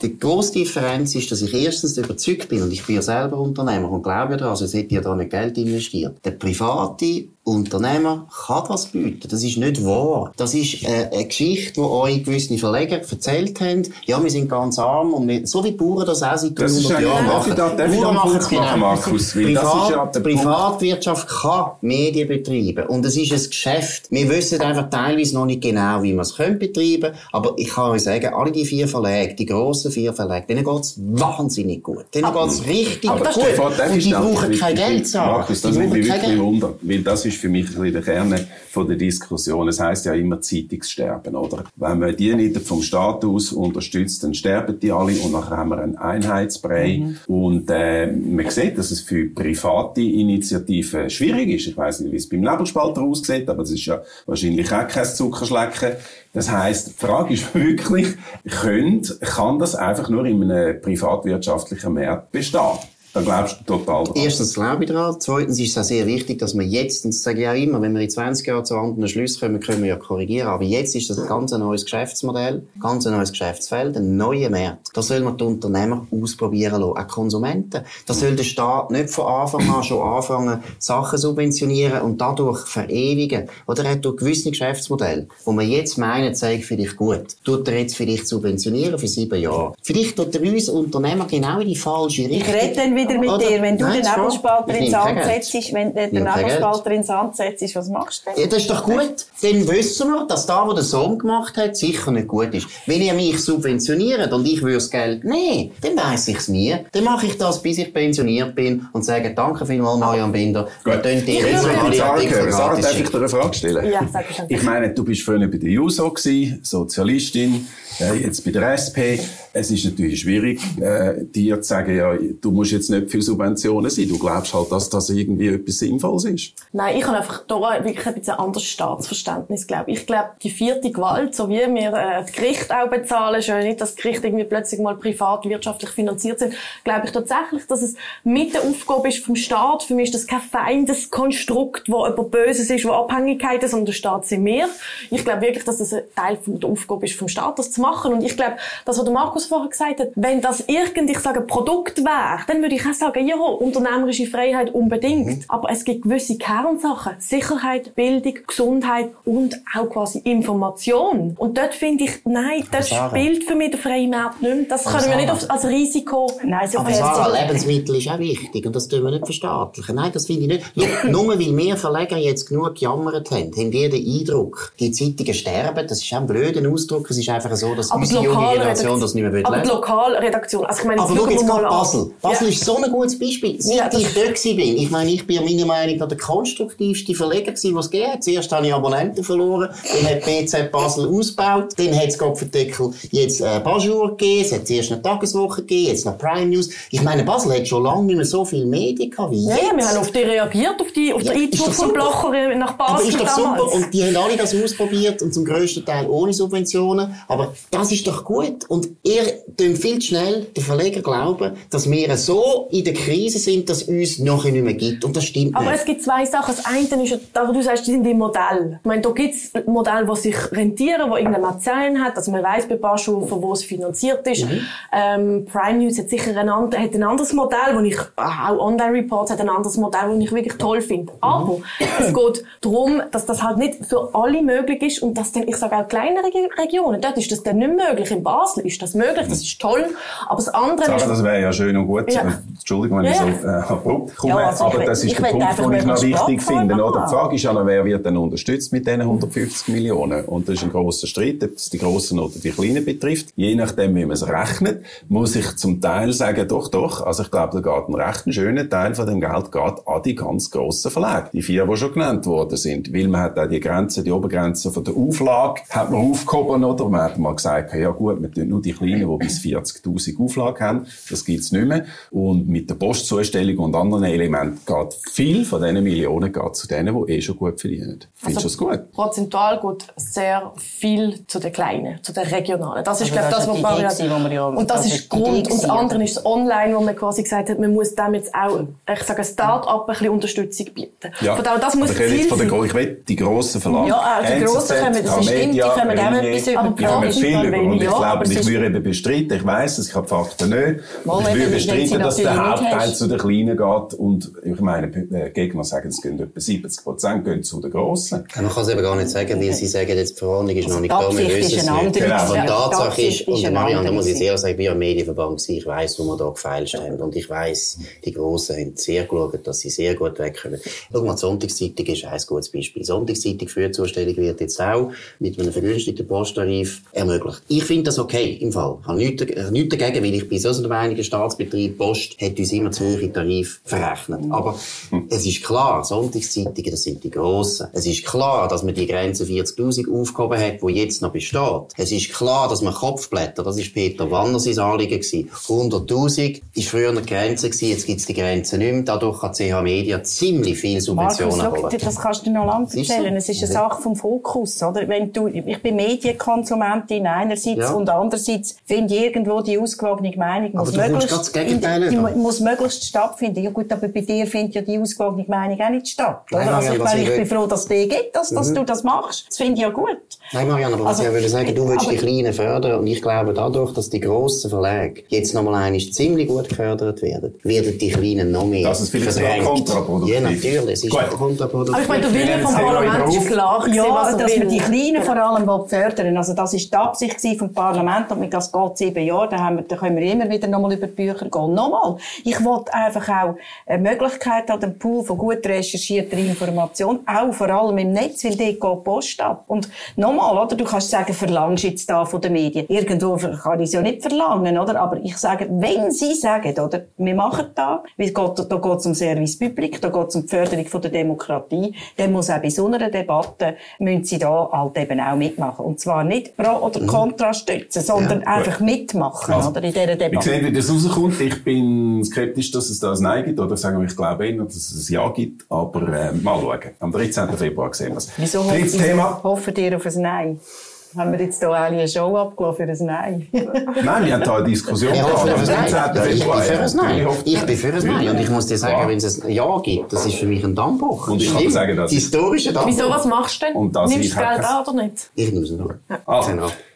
Die grosse Differenz ist, dass ich erstens überzeugt bin, und ich bin ja selber Unternehmer und glaube daran, sonst hätte ich ja da nicht Geld investiert. Der private Unternehmer kann das bieten. Das ist nicht wahr. Das ist äh, eine Geschichte, die euch gewisse Verleger erzählt haben. Ja, wir sind ganz arm und wir, so wie Bauern das auch seit Das ist 300 Jahren machen. darf ich da- darf ich da Bauern einen machen genau. Markus? Weil das ist ja Privat, der die Privatwirtschaft kann Medien betreiben. Und es ist ein Geschäft. Wir wissen einfach teilweise noch nicht genau, wie wir es können betreiben Aber ich kann euch sagen, alle die vier Verlage, die grossen vier Verlage, denen geht's wahnsinnig gut. Denen geht's richtig Aber gut. Und die brauchen kein Geld, Sarah. Markus, das nimmt mich wirklich Geld. Wunder. Weil das ist für mich ein bisschen der Kern von der Diskussion. Es heisst ja immer Zeitungssterben, oder? Wenn man die nicht vom Staat aus unterstützt, dann sterben die alle und nachher haben wir einen Einheitsbrei. Und äh, man sieht, dass es für private Initiativen schwierig ist. Ich weiß nicht, wie es beim Nebelspalter aussieht, aber das ist ja wahrscheinlich auch kein Zuckerschlecken. Das heisst, die Frage ist wirklich, könnt, kann das einfach nur in einem privatwirtschaftlichen Markt bestehen? Da glaubst du total dran. Erstens glaube ich daran. Zweitens ist es auch sehr wichtig, dass wir jetzt, und das sage ich auch immer, wenn wir in 20 Jahren zu anderen Schlüssen kommen, können wir ja korrigieren. Aber jetzt ist das ein ganz neues Geschäftsmodell, ganz ein neues Geschäftsfeld, ein neuer Markt. Da soll man die Unternehmer ausprobieren lassen, auch Konsumenten. Da soll der Staat nicht von Anfang an schon anfangen, Sachen subventionieren und dadurch verewigen. Oder er hat durch gewisse Geschäftsmodelle, wo man jetzt meint, sei vielleicht gut, tut er jetzt vielleicht subventionieren für sieben Jahre. Vielleicht tut er uns Unternehmer genau in die falsche Ich Richtung. Wieder mit Oder- dir. Wenn du Nein, den. Nebelspalter ins Sand setzt, wenn du den Nebelspalter ins Sand setzt, was machst du denn? Ja, das ist doch gut. Dann wissen wir, dass da, wo der Sohn gemacht hat, sicher nicht gut ist. Wenn ihr mich subventioniert und ich würde das Geld nehmen, dann weiss ich es nie. Dann mache ich das, bis ich pensioniert bin und sage, danke vielmals, Marian Binder. Wir tun dir jetzt alle Sarah, Artikel Sarah, darf ich dir eine Frage stellen? Ja, selbstverständlich. Ich meine, du bist früher bei der JUSO gewesen, Sozialistin, äh, jetzt bei der SP. Es ist natürlich schwierig, äh, dir zu sagen, ja, du musst jetzt nicht für Subventionen sein. Du glaubst halt, dass das irgendwie etwas Sinnvolles ist. Nein, ich habe einfach da wirklich ein bisschen anderes Staatsverständnis, glaube ich. Ich glaube, die vierte Gewalt, so wie wir äh, das Gericht auch bezahlen, schon nicht, dass Gerichte irgendwie plötzlich mal privat wirtschaftlich finanziert sind, glaube ich tatsächlich, dass es mit der Aufgabe ist vom Staat. Für mich ist das kein Feindeskonstrukt, wo jemand Böses ist, wo Abhängigkeiten, sondern der Staat sind wir. Ich glaube wirklich, dass es ein Teil der Aufgabe ist vom Staat, das zu machen. Und ich glaube, das, was der Markus Markus vorher gesagt hat, wenn das irgendwie, ich sage, Produkt wäre, dann würde ich auch sagen, ja, unternehmerische Freiheit unbedingt. Mhm. Aber es gibt gewisse Kernsachen. Sicherheit, Bildung, Gesundheit und auch quasi Information. Und dort finde ich, nein, das spielt für mich der freie Markt nicht mehr. Das können wir nicht als Risiko Nein, so Aber Sarah, Lebensmittel ist auch wichtig und das tun wir nicht verstaatlichen. Nein, das finde ich nicht. Nur weil wir Verleger jetzt genug gejammert haben, haben wir den Eindruck, die Zeitungen sterben. Das ist auch ein blöder Ausdruck. Es ist einfach so, dass aber unsere junge Generation das nicht mehr will Aber die Lokalredaktion, also ich meine, aber schau jetzt gerade Basel. Basel ja. ist so ein gutes Beispiel. Seit ja, ich dort bin, ich meine, ich bin meiner Meinung nach der konstruktivste Verleger gewesen, was es gibt. Zuerst habe ich Abonnenten verloren, dann hat BZ Basel ausgebaut, dann hat es Gottverdeckel jetzt äh, Bajour gegeben, es hat zuerst eine Tageswoche gegeben, jetzt noch Prime News. Ich meine, Basel hat schon lange nicht mehr so viele Medien gehabt wie jetzt. Ja, wir haben auf die reagiert, auf, die, auf ja, den Einzug von Blocher nach Basel Aber ist doch damals. super und die haben alle das ausprobiert und zum grössten Teil ohne Subventionen. Aber das ist doch gut. Und ihr tut viel zu schnell den Verleger glauben, dass wir so in der Krise sind, dass es uns nachher nicht mehr gibt. Und das stimmt Aber nicht. es gibt zwei Sachen. Das eine ist, du sagst, die sind im Modell. Ich meine, da gibt es Modelle, die sich rentieren, die irgendeine Marzellen hat. Also man weiß bei Barschufen, von wo es finanziert ist. Mhm. Ähm, Prime News hat sicher ein, and hat ein anderes Modell, wo ich, auch Online Reports hat ein anderes Modell, das ich wirklich toll finde. Mhm. Aber es geht darum, dass das halt nicht für alle möglich ist und dass dann, ich sage auch kleinere Regionen, dort ist das dann nicht möglich. In Basel ist das möglich, das ist toll. Aber das andere Sarah, ist... das wäre ja schön und gut. Ja. Entschuldigung, wenn ja. ich so äh, abrupt komme, ja, also aber das ist der Punkt, den ich noch wichtig finde. Oder? Die Frage ist ja noch, wer wird denn unterstützt mit diesen 150 Millionen? Und das ist ein grosser Streit, ob es die grossen oder die kleinen betrifft. Je nachdem, wie man es rechnet, muss ich zum Teil sagen, doch, doch. Also ich glaube, da geht ein recht schöner Teil von dem Geld geht an die ganz grossen Verlage. Die vier, die schon genannt worden sind. Weil man hat auch die Grenze, die Obergrenze von der Auflage, hat man aufgehoben, oder? Man hat mal gesagt, ja gut, wir tun nur die Kleinen, die bis 40.000 Auflage haben. Das gibt's nicht mehr. Und mit der Postzustellung und anderen Elementen geht viel von diesen Millionen geht zu denen, die eh schon gut verdienen. Findest also, du das gut? Prozentual geht sehr viel zu den Kleinen, zu den Regionalen. Das ist, also glaube das, was Maria... Ja, und das, das ist Grund. Und das andere ist das Online, wo man quasi gesagt hat, man muss dem jetzt auch, ich sage, Start-up ein bisschen Unterstützung bieten. Ja. Von das muss von der, Ich will die grossen Verlage. Ja, auch die grossen können, das stimmt, die können gerne etwas über. Die kommen viel über. Und ich glaube, ich würde eben bestreiten, ich weiss es, ich habe Fakten nicht. Ich würde bestreiten, dass der Hauptteil zu den Kleinen geht. Und ich meine, äh, Gegner sagen, es gehen etwa 70 Prozent gehen zu den Grossen. Man kann es eben gar nicht sagen, weil sie sagen, jetzt die Verordnung ist noch nicht da, wir wissen es nicht. Genau. Aber die Tatsache ist, und Marianne, da muss ich sehr sagen, wir am Medienverband ich weiss, wo wir da gefeilscht haben. Und ich weiss, die Grossen haben sehr geschaut, dass sie sehr gut wegkommen. Schau mal, die Sonntagszeitung ist ein gutes Beispiel. Die Sonntagszeitung Frühzustellung wird jetzt auch mit einem vergünstigten Posttarif ermöglicht. Ich finde das okay im Fall. Ich habe nichts, nichts dagegen, weil ich bin so ein einiger Staatsbetrieb, Post hat uns immer zu hohe Tarif verrechnet. Aber es ist klar, Sonntagszeitungen, das sind die grossen. Es ist klar, dass man die Grenze 40.000 aufgehoben hat, die jetzt noch besteht. Es ist klar, dass man Kopfblätter, das ist Peter Wanner sein Anliegen gewesen. 100.000 ist früher eine Grenze gewesen, jetzt gibt es die Grenze nicht mehr. Dadurch kann CH Media ziemlich viel Subventionen Markus, holen. Das kannst du noch lange erzählen. Es ist eine Sache vom Fokus, oder? Wenn du, ich bin Medienkonsumentin einerseits ja. und andererseits finde ich irgendwo die ausgewogene Meinung muss möglichst, in, die muss möglichst stattfinden. Ja gut, aber bei dir findet ja die ausgewogene Meinung auch nicht statt. Nein, oder? Also ich, meine, ich bin froh, dass es dir gibt, dass, dass mhm. du das machst. Das finde ich ja gut. Nein, Marianne, aber also, was ich würde sagen, du willst die Kleinen fördern und ich glaube dadurch, dass die grossen Verlage jetzt nochmal einmal ziemlich gut gefördert werden, werden die Kleinen noch mehr Das ist vielleicht sogar kontraproduktiv. Ja, natürlich, es ist kontraproduktiv. Aber ich meine, der Wille vom Parlament ist klar Ja, was dass wir die Kleinen vor allem fördern Also das ist die Absicht vom Parlament und mit das geht sieben Jahre, da, haben wir, da können wir immer wieder nochmal über die Bücher gehen. Nochmal, ich wollte einfach auch eine Möglichkeit haben, einen Pool von gut recherchierter Information, auch vor allem im Netz, weil dort geht Post ab. Und nochmal, oder? Du kannst sagen, verlangst jetzt da von den Medien. Irgendwo kann ich es ja nicht verlangen, oder? Aber ich sage, wenn sie sagen, oder? Wir machen da, weil da geht es um Service Public, da geht es um die Förderung von der Demokratie, dann muss auch bei so einer Debatte, müssen sie da halt eben auch mitmachen. Und zwar nicht pro oder mhm. contra stützen, sondern ja, einfach mitmachen, also, oder? In dieser Debatte. Ich sehe, wie das rauskommt. Ich bin skeptisch, dass es da ein Nein gibt, oder sagen wir, ich glaube eher, dass es ein Ja gibt, aber äh, mal schauen. Am 13. Februar sehen wir es. Wieso hoffen, hoffen ihr auf ein Nein? Haben wir jetzt hier eine Show abgelaufen für ein Nein? Nein, wir haben hier eine Diskussion ja, gehabt. Ich bin für ein Nein. Ich bin für ein Nein. Und ich muss dir sagen, wenn es ein Ja gibt, das ist für mich ein Dammbruch. Und ich kann sagen, das Historischer Dammbruch. Wieso, was machst du denn? Und das Nimmst du Geld an oder nicht? Ich nehme es noch. Also,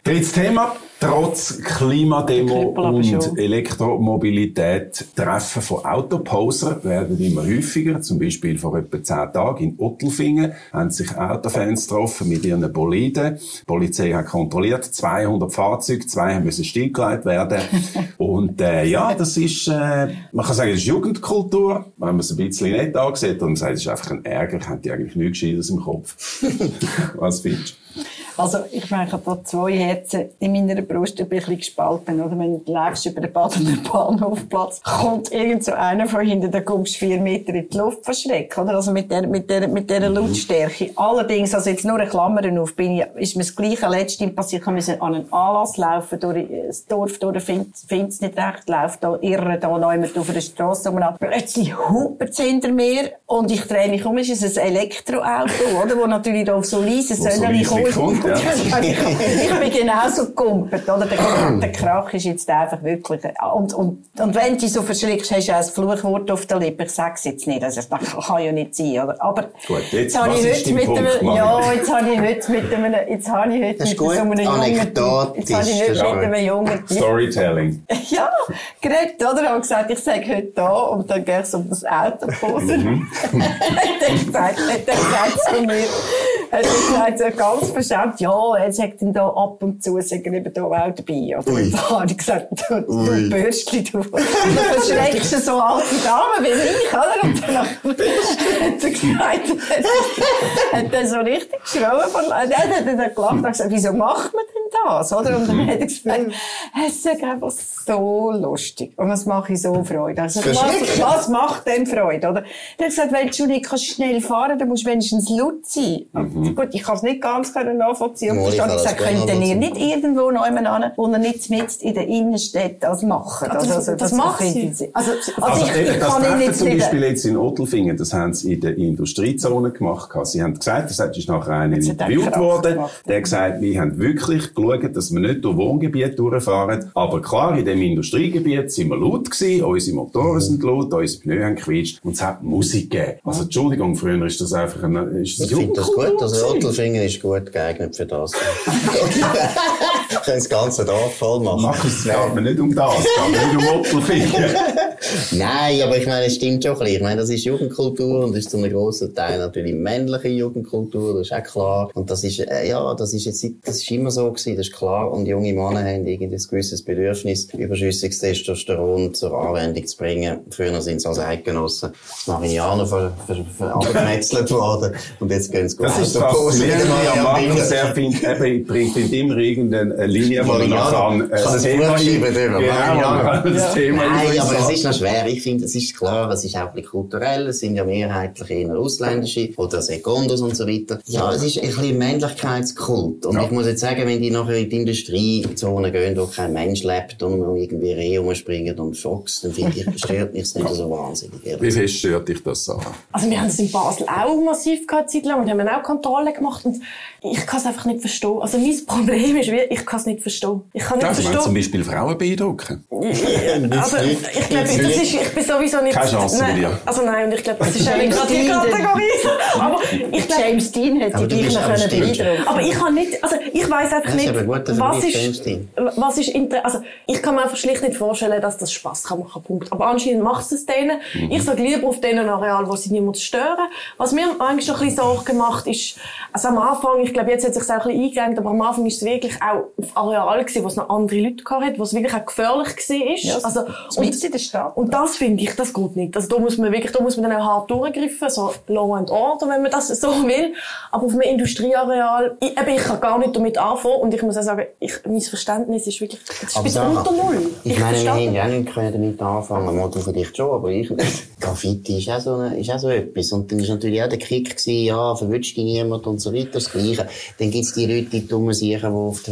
Drittes Thema. Trotz Klimademo und Elektromobilität Treffen von Autoposer werden immer häufiger. Zum Beispiel vor etwa zehn Tagen in Ottelfingen haben sich Autofans getroffen mit ihren Boliden. Die Polizei hat kontrolliert, 200 Fahrzeuge, zwei müssen stillgelegt werden. und äh, ja, das ist, äh, man kann sagen, das ist Jugendkultur. Wenn man es ein bisschen nett ansieht und sagt, es ist einfach ein Ärger, ich hätte eigentlich nichts Gescheites im Kopf. Was findest du? Also, ich meine, ich habe da zwei Herzen in meiner Brust ein bisschen gespalten. Oder wenn du läufst über den Badener Bahnhofplatz, kommt irgend so einer von hinten, da kommst du vier Meter in die Luft verschrecken, oder? Also mit der, mit der, mit der Lautstärke. Allerdings, also jetzt nur eine Klammer auf, bin ich, ist mir das Gleiche letztens passiert. Ich musste an einen Anlass laufen, durch das Dorf, durch, finde es nicht recht, läuft da, irre da noch immer auf der Straße rum. Plötzlich hupen sie hinter mir und ich drehe mich um, es ist ein Elektroauto, oder? Wo natürlich da auf so leise Säulen so kommt. Ja. ich bin genauso gekumpelt, oder? Der, der Krach ist jetzt einfach wirklich, und, und, und wenn du so verschreckst, hast du auch ein Fluchwort auf der Lippe. Ich sag's jetzt nicht, also, das kann ja nicht sein, oder? Aber, gut, jetzt, habe ich heute mit einem, ja, jetzt habe ich heute mit einem, jetzt habe ich heute mit so einem jungen, jetzt habe ich heute mit einem jungen Storytelling. Ja, geredet, oder? Und gesagt, ich sage heute da, und dann gehe ich um das Auto posen. Mhm. hat er gesagt, hat er gesagt zu mir, hat er gesagt, so ganz verschämt, ja, er sagt dann da ab und zu, sagen eben da auch dabei. Oder? Und da habe ich gesagt, du, du Bürstchen, du, verschreckst so alte Damen wie ich, oder? Und dann hat er gesagt, hat er so richtig geschrauen von, dann hat er gelacht und gesagt, wieso macht man denn das, oder? Und dann hat er gesagt, es ist einfach so lustig. Und das mache ich so Freude. Also, was, was macht denn Freude, oder? Er hat gesagt, wenn du nicht schnell fahren dann musst du wenigstens laut sein. Mhm. Gut, ich kann es nicht ganz nachvollziehen. Und ich habe gesagt, könnt ihr nicht irgendwo noch jemanden wo ihr nicht mit in der Innenstadt das machen? Das, also, das, das macht sie. Also, also, also ich, ich das kann nicht zum Beispiel jetzt in Otelfingen, das haben sie in der Industriezone gemacht. Sie haben gesagt, das ist nachher einer interviewt worden, der hat gesagt, wir haben wirklich geschaut, dass wir nicht durch Wohngebiete durchfahren. Aber klar, in dem Industriegebiet sind wir laut gewesen, unsere Motoren sind laut, unsere Pneu haben gequietscht und es hat Musik gegeben. Also Entschuldigung, früher ist das einfach ein, ist das Ich finde das gut, also Otelfingen ist gut geeignet für das. können das ganze Dorf voll machen. Markus, es geht mir nicht um das, es geht mir nicht um Otelfingen. Nein, aber ich meine, es stimmt schon ein bisschen. Ich meine, das ist Jugendkultur und ist zu einem grossen Teil natürlich männliche Jugendkultur, das ist auch klar. Und das ist, äh, ja, das ist jetzt, das ist immer so gewesen, das ist klar. Und junge Männer haben irgendwie ein gewisses Bedürfnis, überschüssiges Testosteron zur Anwendung zu bringen. Früher sind sie als Eidgenossen Marinianer ver, ver, ver, ver worden. Und jetzt gehen sie Das ist faszinierend, wie Markus, er bringt immer irgendeine Linie, wo man kann, äh, das Thema Genau, das Thema Nein, aber es ist noch schwer. Ich finde, es ist klar, es ist auch ein bisschen kulturell. Es sind ja mehrheitlich eher ausländische oder Sekundos und so weiter. Ja, es ist ein bisschen Männlichkeitskult. Und ja. ich muss jetzt sagen, wenn die nachher in die Industriezone gehen, wo kein Mensch lebt und man irgendwie Reh rumspringen und Fox, dann finde ich, stört mich das nicht so wahnsinnig. Wie fest stört dich das, Sarah? Also wir haben es in Basel auch massiv gehabt, Zeit lang, und haben auch Kontrollen gemacht und ich kann es einfach nicht verstehen. Also mein Problem ist, ich kann es nicht verstehen. Ich kann nicht ja, verstehen. zum Beispiel Frauen beeindrucken. also, ich glaube, das ist, ich bin sowieso nicht... Keine Chance nein, dir. Also nein, und ich glaube, das ist auch nicht gerade die Kategorie. Aber ich glaub, James Dean hätte dich noch können beeindrucken Aber ich kann nicht, also ich weiss einfach nicht, gut, was ist, was ist also ich kann mir einfach schlicht nicht vorstellen, dass das Spass kann machen, Punkt. Aber anscheinend macht es denen. Mhm. Ich sage lieber auf denen Areal, wo sie niemand stören. Was mir eigentlich noch ein bisschen Sorge gemacht ist, also am Anfang, ich glaube, jetzt hat es sich auch ein bisschen eingegangen, aber am Anfang ist es wirklich auch Areal gewesen, wo es noch andere Leute gehabt wo es wirklich auch gefährlich war. Ja, also, und, in der Stadt. Und das finde ich, das geht nicht. Also da muss man wirklich, da muss man dann auch hart durchgreifen, so Law and Order, wenn man das so will. Aber auf einem Industrieareal, ich, eben, ich kann gar nicht damit anfangen und ich muss auch sagen, ich, mein Verständnis ist wirklich, das ist bis unter Null. Ich, ich meine, wir haben ja nicht damit anfangen, Motto vielleicht schon, aber ich, Graffiti ist auch so, eine, ist auch so etwas. Und dann ist natürlich auch der Kick gewesen, ja, verwünscht dich niemand und so weiter, das Gleiche. Dann gibt's die Leute, die dummen Sicher, die auf die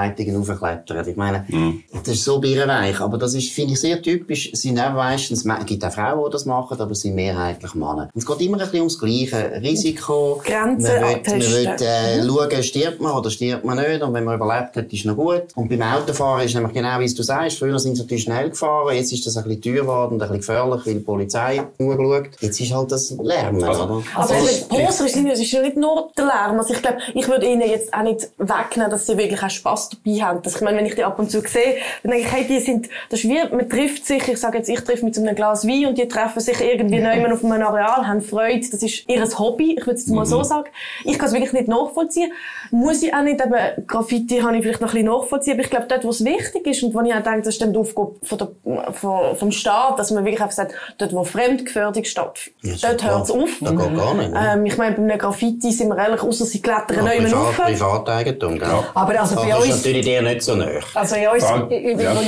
Stromleitungen raufklettern. Ich meine, mhm. das ist so birrenweich. Aber das ist, finde ich, sehr typisch. Es sind auch meistens, es gibt auch Frauen, die das machen, aber es sind mehrheitlich Männer. Und es geht immer ein bisschen ums Gleiche. Risiko. Grenzen Man will, man will äh, schauen, stirbt man oder stirbt man nicht. Und wenn man überlebt hat, ist noch gut. Und beim Autofahren ist nämlich genau, wie es du sagst. Früher sind sie natürlich schnell gefahren. Jetzt ist das ein bisschen teuer geworden und ein bisschen gefährlich, weil die Polizei nur schaut. Jetzt ist halt das Lärmen, Also- oder? Also, Also, also Poser ist nicht, es ist ja nicht nur der Lärm. Also ich glaube, ich würde ihnen jetzt auch nicht wegnehmen, dass sie wirklich auch Spass dabei haben. Das, ich meine, wenn ich die ab und zu sehe, dann denke ich, hey, die sind, das ist wie, man trifft sich, ich sage jetzt, ich treffe mit so einem Glas Wein und die treffen sich irgendwie neu auf einem Areal, haben Freude. Das ist ihr Hobby, ich würde es mal so sagen. Ich kann es wirklich nicht nachvollziehen. Muss ich auch nicht, eben, Graffiti kann ich vielleicht noch ein bisschen nachvollziehen, aber ich glaube, dort, wo es wichtig ist und wo ich auch denke, das ist dann die Aufgabe von der, von, vom Staat, dass man wirklich einfach sagt, dort, wo Fremdgefährdung stattfindet, Ja, dort hört es auf. Das geht gar nicht. Ähm, ich meine, bei einem Graffiti sind wir ehrlich, außer sie klettern Ja, Privat, auf. Privateigentum, gell? Aber also bei das ist natürlich dir nicht so nah. also in uns, Frage- über, ja. wo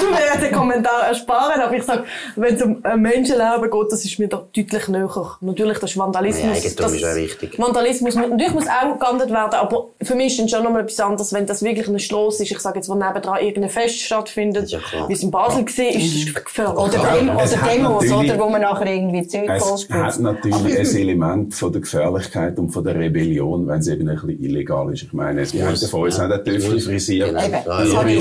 ich, Du mir den Kommentar ersparen, aber ich sage, wenn es um ein Menschenleben geht, das ist mir da deutlich näher. Natürlich, das ist Vandalismus. Ja, Eigentum das, ist auch wichtig. Vandalismus, muss- natürlich muss auch geahndet werden, aber für mich ist dann schon nochmal etwas anderes, wenn das wirklich eine Strasse ist, ich sage jetzt, wo nebendran irgendein Fest stattfindet, Ja, wie es in Basel war, ist das gefährlich. oder, Ja, Demo, es oder Demos, oder, wo man nachher irgendwie Zeug Es hat natürlich ein Element von der Gefährlichkeit und von der Rebellion, wenn es eben ein bisschen illegal ist. Ich meine, es Ja, muss von uns ja. auch den Töffel frisiert. Genau. Eben, Ja, das ja, habe ich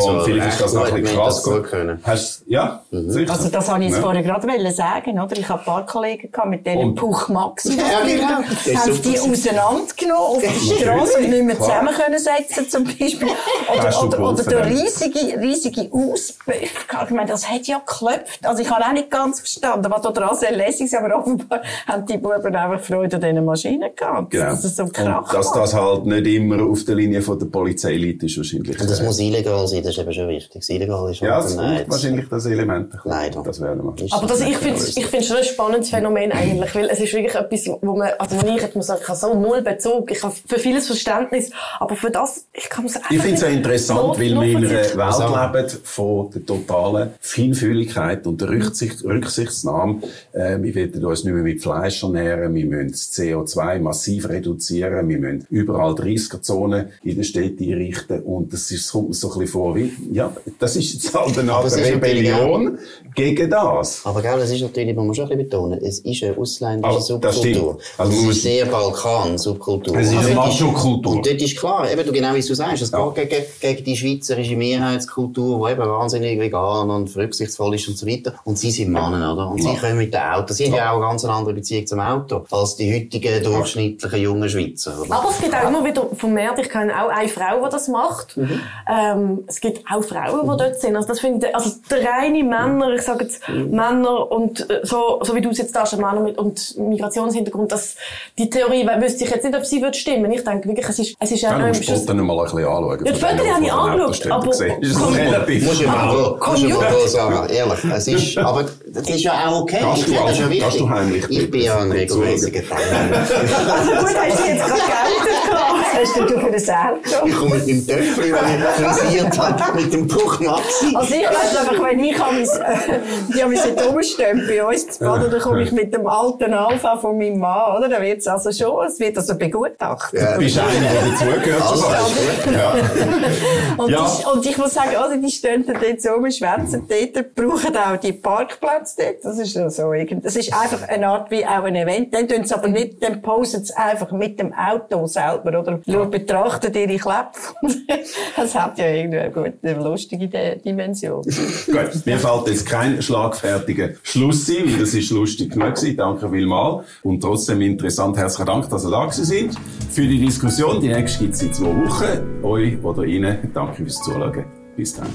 Und vielleicht ist das noch Recht, krass. gut können. Hast, ja, sicher. Also das habe ich jetzt Ja. vorher gerade wollen sagen, oder? Ich habe ein paar Kollegen gehabt, mit denen Und- Puch Maxi. Ja, genau. Das Haben sie die auseinandergenommen auf der Straße und nicht mehr Klar. zusammen können setzen, zum Beispiel. Oder, oder, oder der riesige, riesige Auspuff gehabt. Ich meine, das hat ja geklopft. Also ich habe auch nicht ganz verstanden, was da dran sehr lässig ist, aber offenbar haben die Buben einfach Freude an diesen Maschinen gehabt. Genau. Dass es so Krach dass das halt nicht immer auf der Linie von der Polizei liegt, ist wahrscheinlich. Und das muss illegal sein, das ist eben schon wichtig. Das illegal ist ja, es braucht wahrscheinlich das Element. ein bisschen. Leider. Das werden wir. Aber das, ich finde ich find's schon ein spannendes Phänomen eigentlich, weil es ist wirklich etwas, wo man, also wo ich muss sagen, ich habe so null Bezug, ich habe für vieles Verständnis, aber für das, ich kann es einfach Ich finde es ja nicht interessant, weil wir in einer. Welt Also- leben von der totalen Feinfühligkeit und der Rücksicht, Rücksichtsnahme. Äh, wir werden uns nicht mehr mit Fleisch ernähren, wir müssen das CO2 massiv reduzieren, wir müssen überall 30er-Zonen in den Städten einrichten und das, ist, kommt mir so ein bisschen vor wie, ja, das ist jetzt halt eine Art Rebellion gegen das. Aber gell, das ist natürlich, muss man schon ein bisschen betonen, es ist eine ausländische Aber das stimmt. Subkultur. Also es man muss- ist sehr Balkan-Subkultur. Es ist Also eine dort Macho-Kultur. Und dort ist klar, eben, du genau wie du sagst, es Ja. geht gegen, gegen die schweizerische Mehrheitskultur, die eben wahnsinnig vegan und rücksichtsvoll ist und so weiter. Und sie sind Männer, oder? Und sie kommen mit dem Auto. Sie haben ja auch eine ganz andere Beziehung zum Auto als die heutigen durchschnittlichen jungen Schweizer, oder? Aber es gibt auch immer wieder vermehrt, ich kenne auch eine Frau, die das macht. Mhm. Ähm, es gibt auch Frauen, die dort sind. Also das finde ich, also der reine Männer, ich sage jetzt Mhm. Männer und äh, so, so wie du es jetzt darstellst, Männer mit und Migrationshintergrund, das, die Theorie we- wüsste ich jetzt nicht, ob sie wird stimmen. Ich denke wirklich, es ist, es ist Ja, ja, du musst dann mal ein bisschen anschauen. Ja, die Fotos denen, habe ich angeschaut, aber- ist. Muss ich mal muss ich mal sagen, ehrlich. Es ist, aber das ist ja auch okay. Du finde das auch- ja wichtig. gehst du heimlich Ich bin ja ein regelmäßiger Teilnehmer. Also gut, hast du jetzt gerade hast denn du für ein Auto? Ich komme mit dem Töpfchen, das ich frisiert habe, mit dem Puch Maxi. Also ich weiss einfach, wenn ich an mein, äh, die haben mich bei uns zu baden, dann komme ich mit dem alten Alpha von meinem Mann, oder? Dann wird's also schon, es wird also begutachtet. Ja. Du bist einer, der dazugehört. Also. Ja. Und, Ja. ich, und ich muss sagen, oder, die stehen dann dort so rum, schwätzen dort, brauchen auch die Parkplätze dort. Das ist ja so irgend, das ist einfach eine Art wie auch ein Event. Dann tun sie aber nicht, dann posen sie einfach mit dem Auto selber, oder? Schauen, betrachten ihre Kläpfe. das hat ja irgendwie eine gute, eine lustige Di- Dimension. Gut, mir fällt jetzt kein schlagfertiger Schluss ein, weil das ist lustig genug gewesen. Danke vielmals. Und trotzdem interessant. Herzlichen Dank, dass ihr da sind. Für die Diskussion. Die nächste gibt es in zwei Wochen. Euch oder Ihnen. Danke fürs Zuschauen. Bis dann.